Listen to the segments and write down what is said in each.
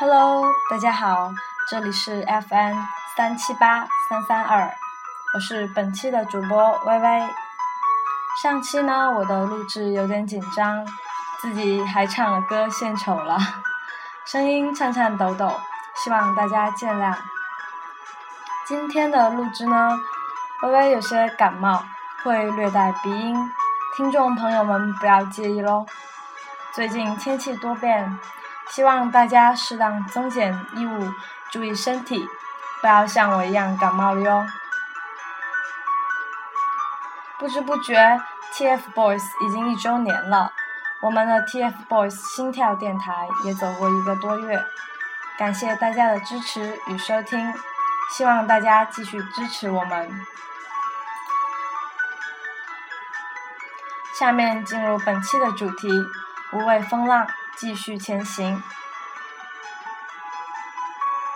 Hello，大家好，这里是 FM 三七八三三二，我是本期的主播微微。上期呢，我的录制有点紧张，自己还唱了歌献丑了，声音颤颤抖抖，希望大家见谅。今天的录制呢，微微有些感冒，会略带鼻音，听众朋友们不要介意喽。最近天气多变。希望大家适当增减衣物，注意身体，不要像我一样感冒了哟。不知不觉，TFBOYS 已经一周年了，我们的 TFBOYS 心跳电台也走过一个多月，感谢大家的支持与收听，希望大家继续支持我们。下面进入本期的主题：无畏风浪。继续前行，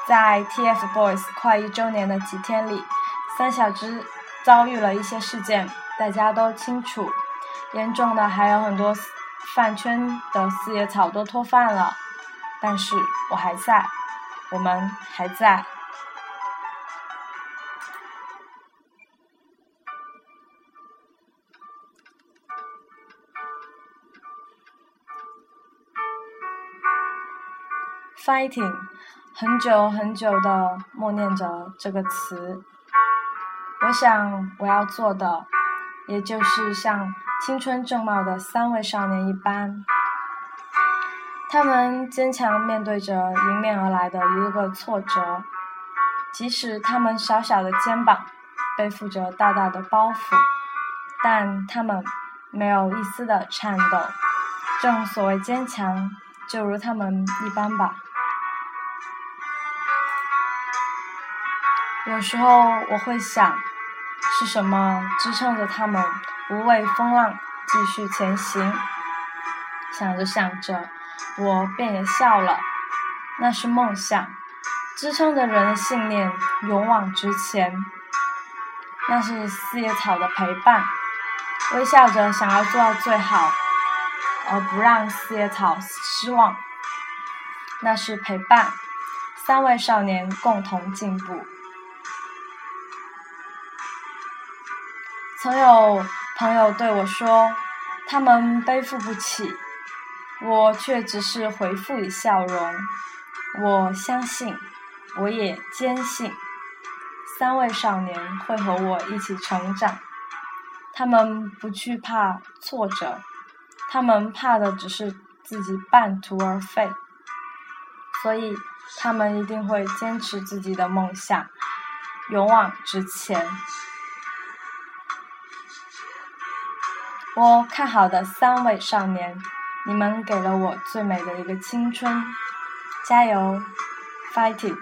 在 TFBOYS 快一周年的几天里，三小只遭遇了一些事件，大家都清楚。严重的还有很多饭圈的四叶草都脱饭了，但是我还在，我们还在。Fighting，很久很久的默念着这个词。我想我要做的，也就是像青春正茂的三位少年一般，他们坚强面对着迎面而来的一个个挫折，即使他们小小的肩膀背负着大大的包袱，但他们没有一丝的颤抖。正所谓坚强，就如他们一般吧。有时候我会想，是什么支撑着他们无畏风浪继续前行？想着想着，我便也笑了。那是梦想，支撑着人的信念勇往直前。那是四叶草的陪伴，微笑着想要做到最好，而不让四叶草失望。那是陪伴，三位少年共同进步。曾有朋友对我说：“他们背负不起。”我却只是回复以笑容。我相信，我也坚信，三位少年会和我一起成长。他们不惧怕挫折，他们怕的只是自己半途而废。所以，他们一定会坚持自己的梦想，勇往直前。我看好的三位少年，你们给了我最美的一个青春，加油，fighting！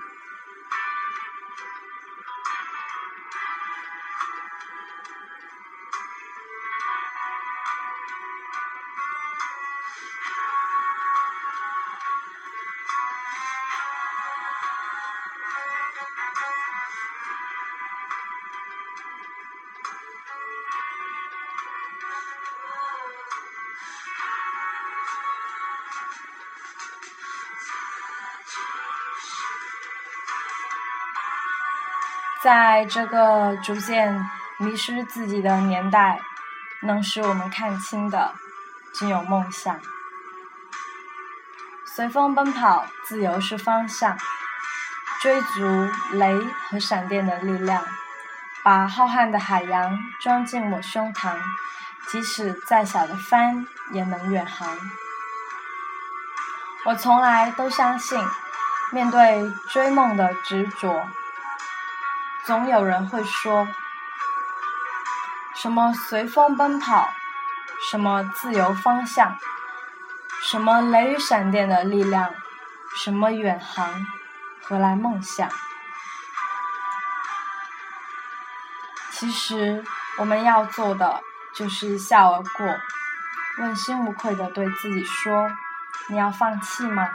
在这个逐渐迷失自己的年代，能使我们看清的，仅有梦想。随风奔跑，自由是方向。追逐雷和闪电的力量，把浩瀚的海洋装进我胸膛，即使再小的帆也能远航。我从来都相信，面对追梦的执着。总有人会说，什么随风奔跑，什么自由方向，什么雷雨闪电的力量，什么远航，何来梦想？其实我们要做的就是一笑而过，问心无愧的对自己说：你要放弃吗？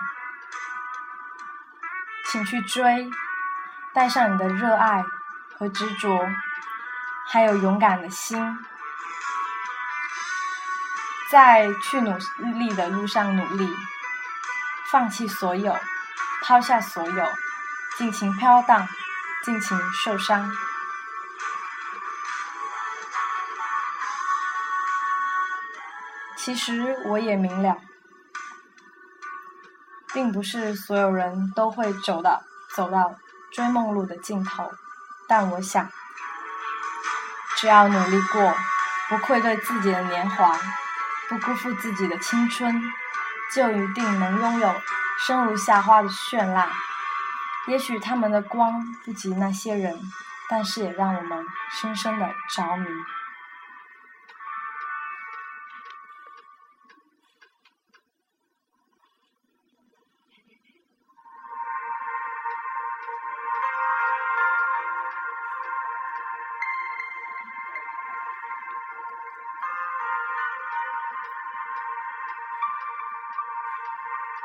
请去追，带上你的热爱。和执着，还有勇敢的心，在去努力的路上努力，放弃所有，抛下所有，尽情飘荡，尽情受伤。其实我也明了，并不是所有人都会走到走到追梦路的尽头，但我想，只要努力过，不愧对自己的年华，不辜负自己的青春，就一定能拥有生如夏花的绚烂。也许他们的光不及那些人，但是也让我们深深的着迷。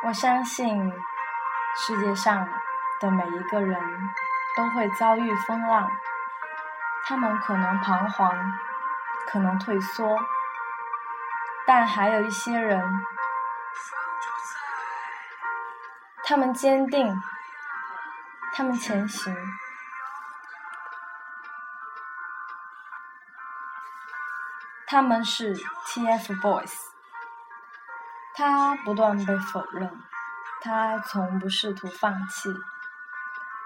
我相信，世界上的每一个人都会遭遇风浪，他们可能彷徨，可能退缩，但还有一些人，他们坚定，他们前行，他们是 TFBOYS。他不断被否认，他从不试图放弃。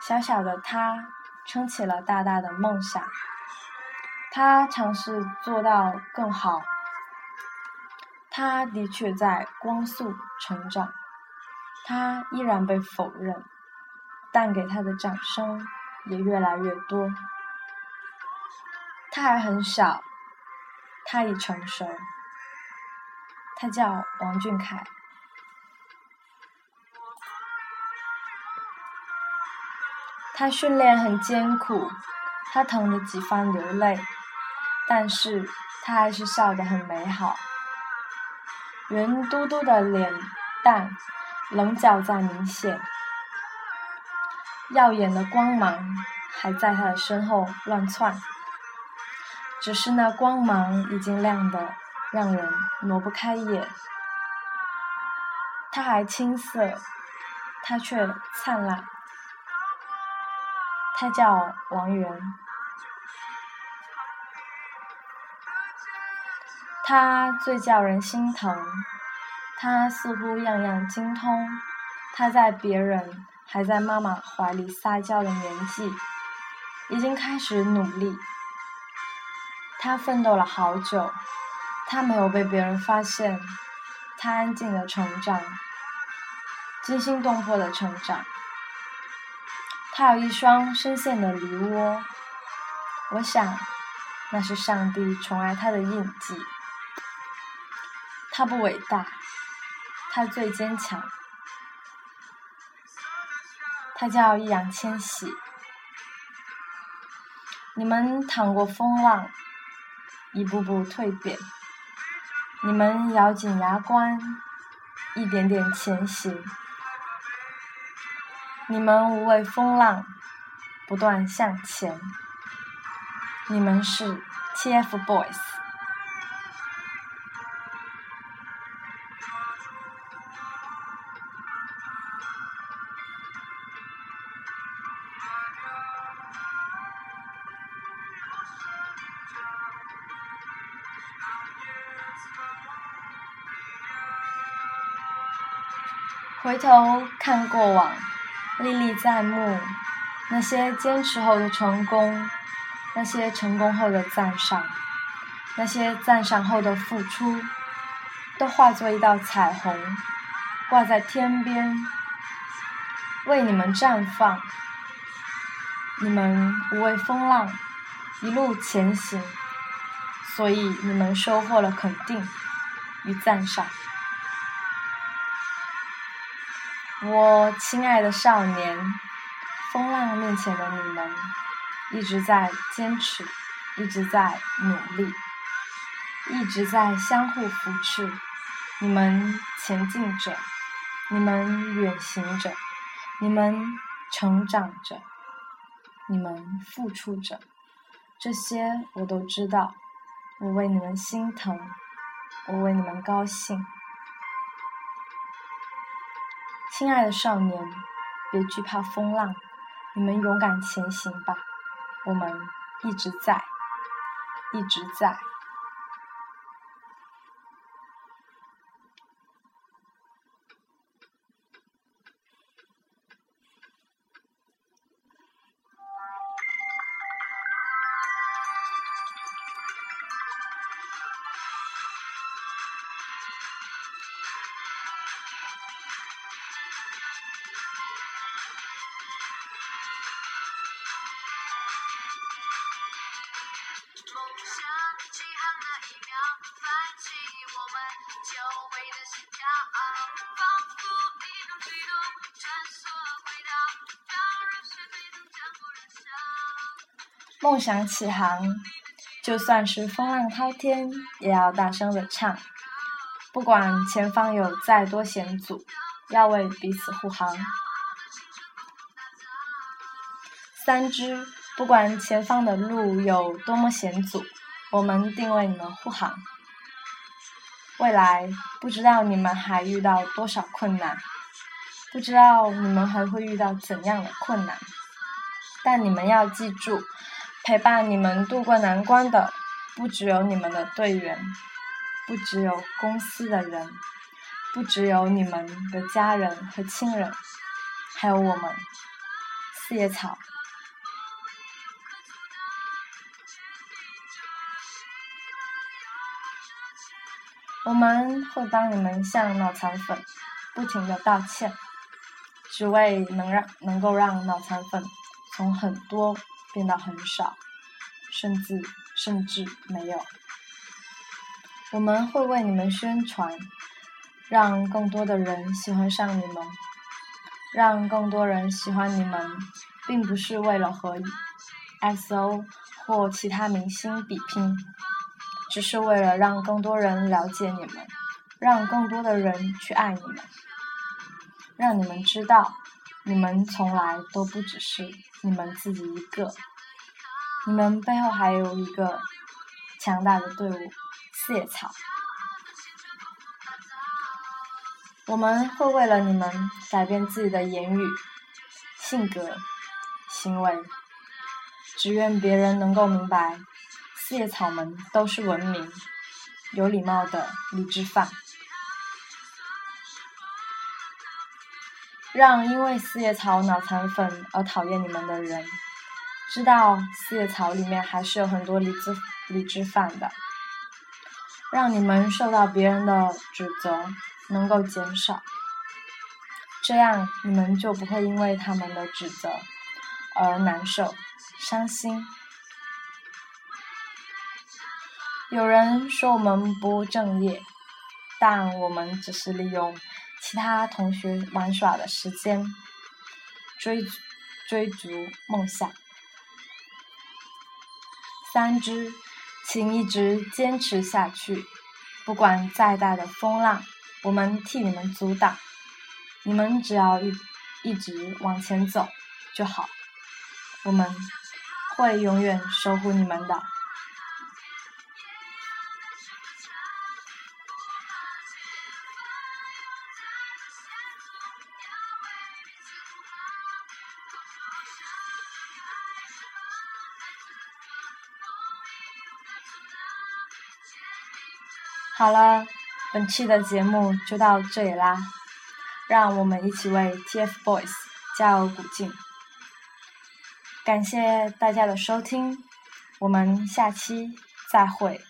小小的他撑起了大大的梦想，他尝试做到更好。他的确在光速成长，他依然被否认，但给他的掌声也越来越多。他还很小，他已成熟。他叫王俊凯，他训练很艰苦，他疼得几番流泪，但是他还是笑得很美好。圆嘟嘟的脸蛋，棱角在明显，耀眼的光芒还在他的身后乱窜，只是那光芒已经亮得。让人挪不开眼，他还青涩，他却灿烂。他叫王源，他最叫人心疼。他似乎样样精通，他在别人还在妈妈怀里撒娇的年纪，已经开始努力。他奋斗了好久。他没有被别人发现，他安静的成长，惊心动魄的成长。他有一双深陷的梨窝，我想，那是上帝宠爱他的印记。他不伟大，他最坚强。他叫易烊千玺。你们淌过风浪，一步步蜕变。你们咬紧牙关，一点点前行。你们无畏风浪，不断向前。你们是 TFBOYS。回头看过往，历历在目。那些坚持后的成功，那些成功后的赞赏，那些赞赏后的付出，都化作一道彩虹，挂在天边，为你们绽放。你们无畏风浪，一路前行，所以你们收获了肯定与赞赏。我亲爱的少年，风浪面前的你们，一直在坚持，一直在努力，一直在相互扶持。你们前进着，你们远行着，你们成长着，你们付出着，这些我都知道。我为你们心疼，我为你们高兴。亲爱的少年，别惧怕风浪，你们勇敢前行吧，我们一直在，一直在。梦想起航，就算是风浪滔天，也要大声的唱。不管前方有再多险阻，要为彼此护航。三只，不管前方的路有多么险阻，我们定为你们护航。未来不知道你们还遇到多少困难，不知道你们还会遇到怎样的困难，但你们要记住。陪伴你们渡过难关的，不只有你们的队员，不只有公司的人，不只有你们的家人和亲人，还有我们四叶草。我们会帮你们向脑残粉不停的道歉，只为能让能够让脑残粉从很多。变得很少，甚至甚至没有。我们会为你们宣传，让更多的人喜欢上你们，让更多人喜欢你们，并不是为了和 S.O 或其他明星比拼，只是为了让更多人了解你们，让更多的人去爱你们，让你们知道，你们从来都不只是。你们自己一个，你们背后还有一个强大的队伍——四叶草。我们会为了你们改变自己的言语、性格、行为，只愿别人能够明白，四叶草们都是文明、有礼貌的理智犯。让因为四叶草脑残粉而讨厌你们的人，知道四叶草里面还是有很多理智理智犯的。让你们受到别人的指责能够减少，这样你们就不会因为他们的指责而难受、伤心。有人说我们不务正业，但我们只是利用。其他同学玩耍的时间，追追逐梦想。三只，请一直坚持下去，不管再大的风浪，我们替你们阻挡。你们只要一一直往前走就好，我们会永远守护你们的。好了，本期的节目就到这里啦，让我们一起为 TFBOYS 加油鼓劲！感谢大家的收听，我们下期再会。